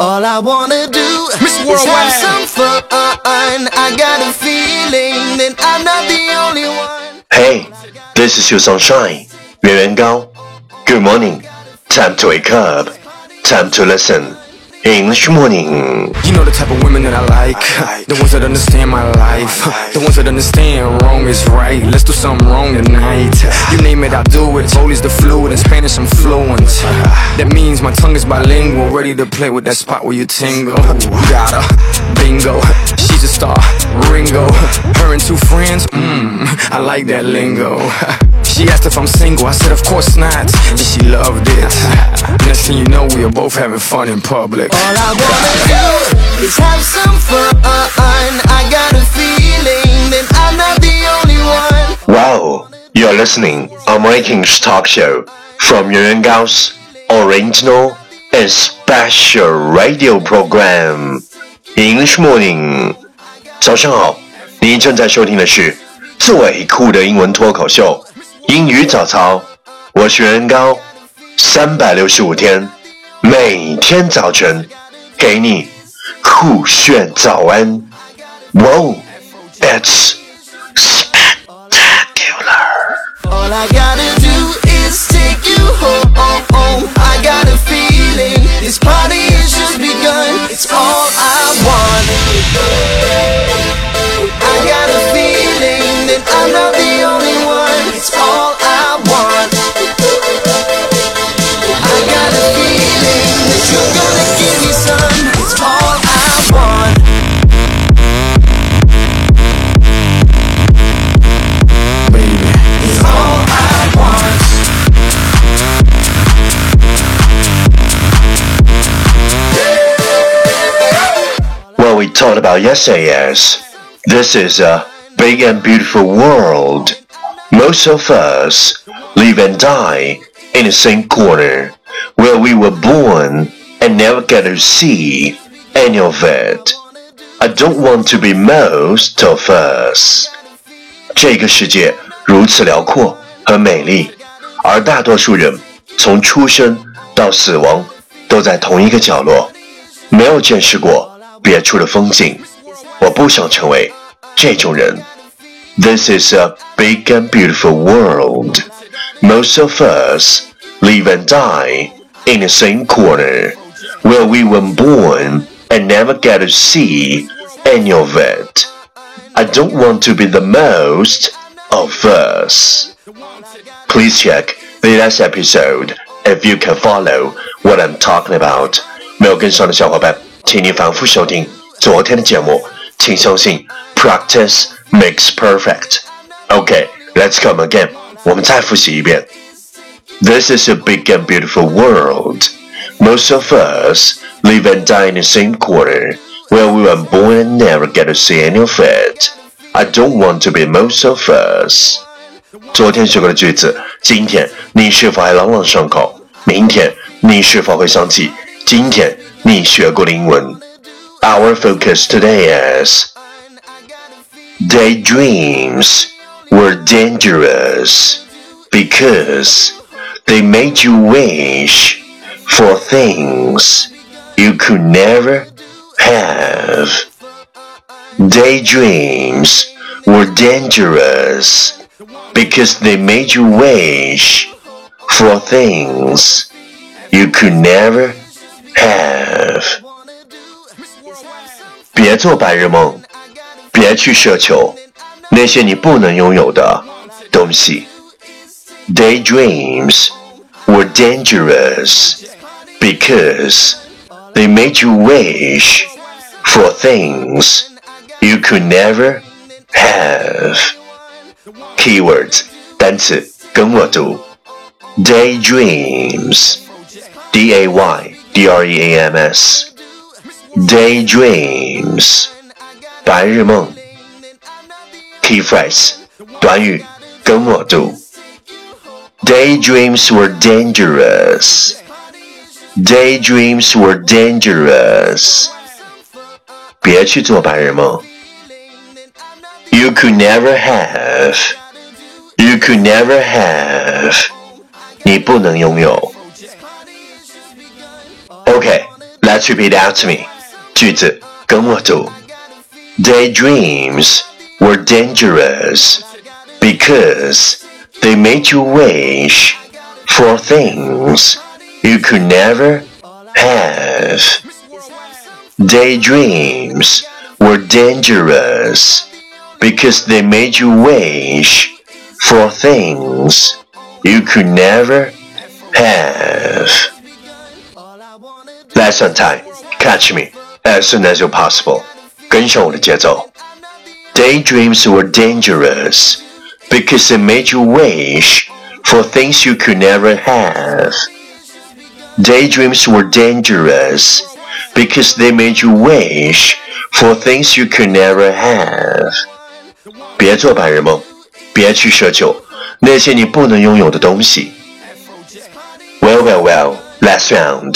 All I wanna do Miss is have some fun. I got a feeling that I'm not the only one. Hey, this is your sunshine. 原原高. Good morning. Time to wake up. Time to listen. English morning. You know the type of women that I like. The ones that understand my life. The ones that understand wrong is right. Let's do something wrong tonight. You name it, I'll do it. Polish the fluid, in Spanish I'm fluent. That means my tongue is bilingual, ready to play with that spot where you tingle. Got her, bingo. She's a star, Ringo. Her and two friends, mmm, I like that lingo. She asked if I'm single, I said of course not, and she loved it. Next thing you know, we are both having fun in public. All I wanna do is have some fun. I got a feeling that I'm not the only one. Wow, you're listening American talk show from Yuan Yuan Gao's original and special radio program English Morning。早上好，您正在收听的是最酷的英文脱口秀英语早操，我是袁高， 三百六十五天，每天早晨给你酷炫早安。Wow, it's spectacular. What we talked about yesterday is this is a big and beautiful world. Most of us live and die in the same corner where we were born and never get to see any of it. I don't want to be most of us. 这个世界如此辽阔和美丽，而大多数人从出生到死亡都在同一个角落，没有见识过 别处的风景。我不想成为这种人。This is a big and beautiful world. Most of us live and die in the same corner where we were born and never get to see any of it. I don't want to be the most of us. Please check the last episode if you can follow what I'm talking about. 没有跟上的小伙伴， 请你反复收听昨天的节目。请相信，practice makes perfect. Okay, let's come again. 我们再复习一遍。This is a big and beautiful world. Most of us live and die in the same corner where we were born and never get to see any of it. I don't want to be most of us. 昨天学过的句子，今天你是否还朗朗上口？明天你是否会想起 今天你学过的英文？Our focus today is daydreams were dangerous because they made you wish for things you could never have. Daydreams were dangerous because they made you wish for things you could never have. 别做白日梦，别去奢求那些你不能拥有的东西。Daydreams were dangerous because they made you wish for things you could never have. Keywords 单词跟我读，daydreams，d a y d r e a m s，daydreams，白日梦。Key phrase 短语跟我读，daydreams were dangerous。Daydreams were dangerous。别去做白日梦。You could never have. You could never have. 你不能拥有。 Okay, let's Let's repeat after me. 句子跟我读。Daydreams were dangerous because they made you wish for things you could never have. Daydreams were dangerous because they made you wish for things you could never have. Lesson time. Catch me as soon as you're possible. 跟上我的节奏。Daydreams were dangerous because they made you wish for things you could never have. Daydreams were dangerous because they made you wish for things you could never have. 别做白日梦，别去奢求那些你不能拥有的东西。Well, well, well. Last round.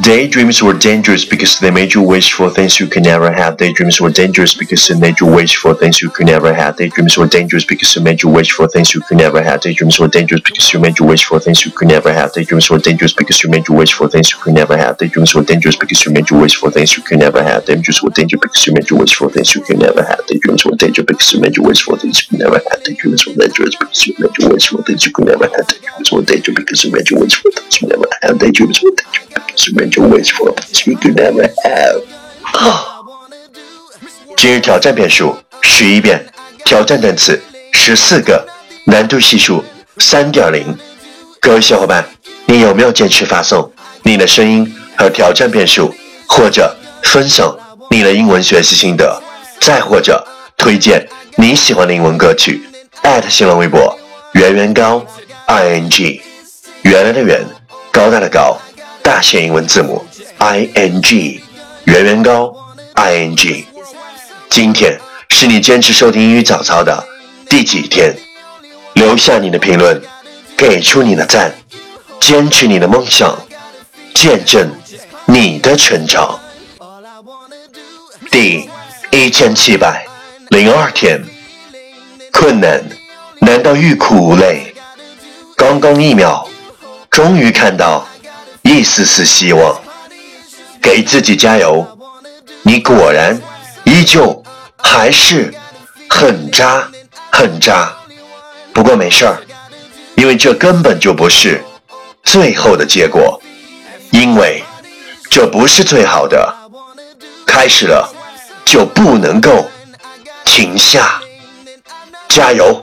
Daydreams were dangerous because they made you wish for things you could never have. Daydreams were dangerous because they made you wish for things you could never have. Daydreams were dangerous because they made you wish for things you could never have. Daydreams were dangerous because you made you wish for things you could never have. Daydreams were dangerous because you made you wish for things you could never have. Daydreams were dangerous because you made you wish for things you could never have. Daydreams were dangerous because you made you wish for things you could never have. Daydreams were dangerous because you made you wish for things you could never have. Daydreams were dangerous because you made you wish for things you could never have. Daydreams were dangerous because you made you wish for things you never have. Daydreams were dangerous because you made you wish for that you could never have. 今日挑战遍数十一遍，挑战单词十四个，难度系数三点零。各位小伙伴，你有没有坚持发送你的声音和挑战遍数，或者分享你的英文学习心得，再或者推荐你喜欢的英文歌曲？新浪微博圆圆高 i n g，原来的圆，高大的高，大写英文字母 i n g，圆圆高 i n g。今天是你坚持收听英语早操的第几天？留下你的评论，给出你的赞，坚持你的梦想，见证你的成长。第一千七百零二天，困难难道欲哭无泪？刚刚一秒，终于看到一丝丝希望，给自己加油！你果然依旧还是很渣很渣，不过没事儿，因为这根本就不是最后的结果，因为这不是最好的，开始了就不能够停下，加油！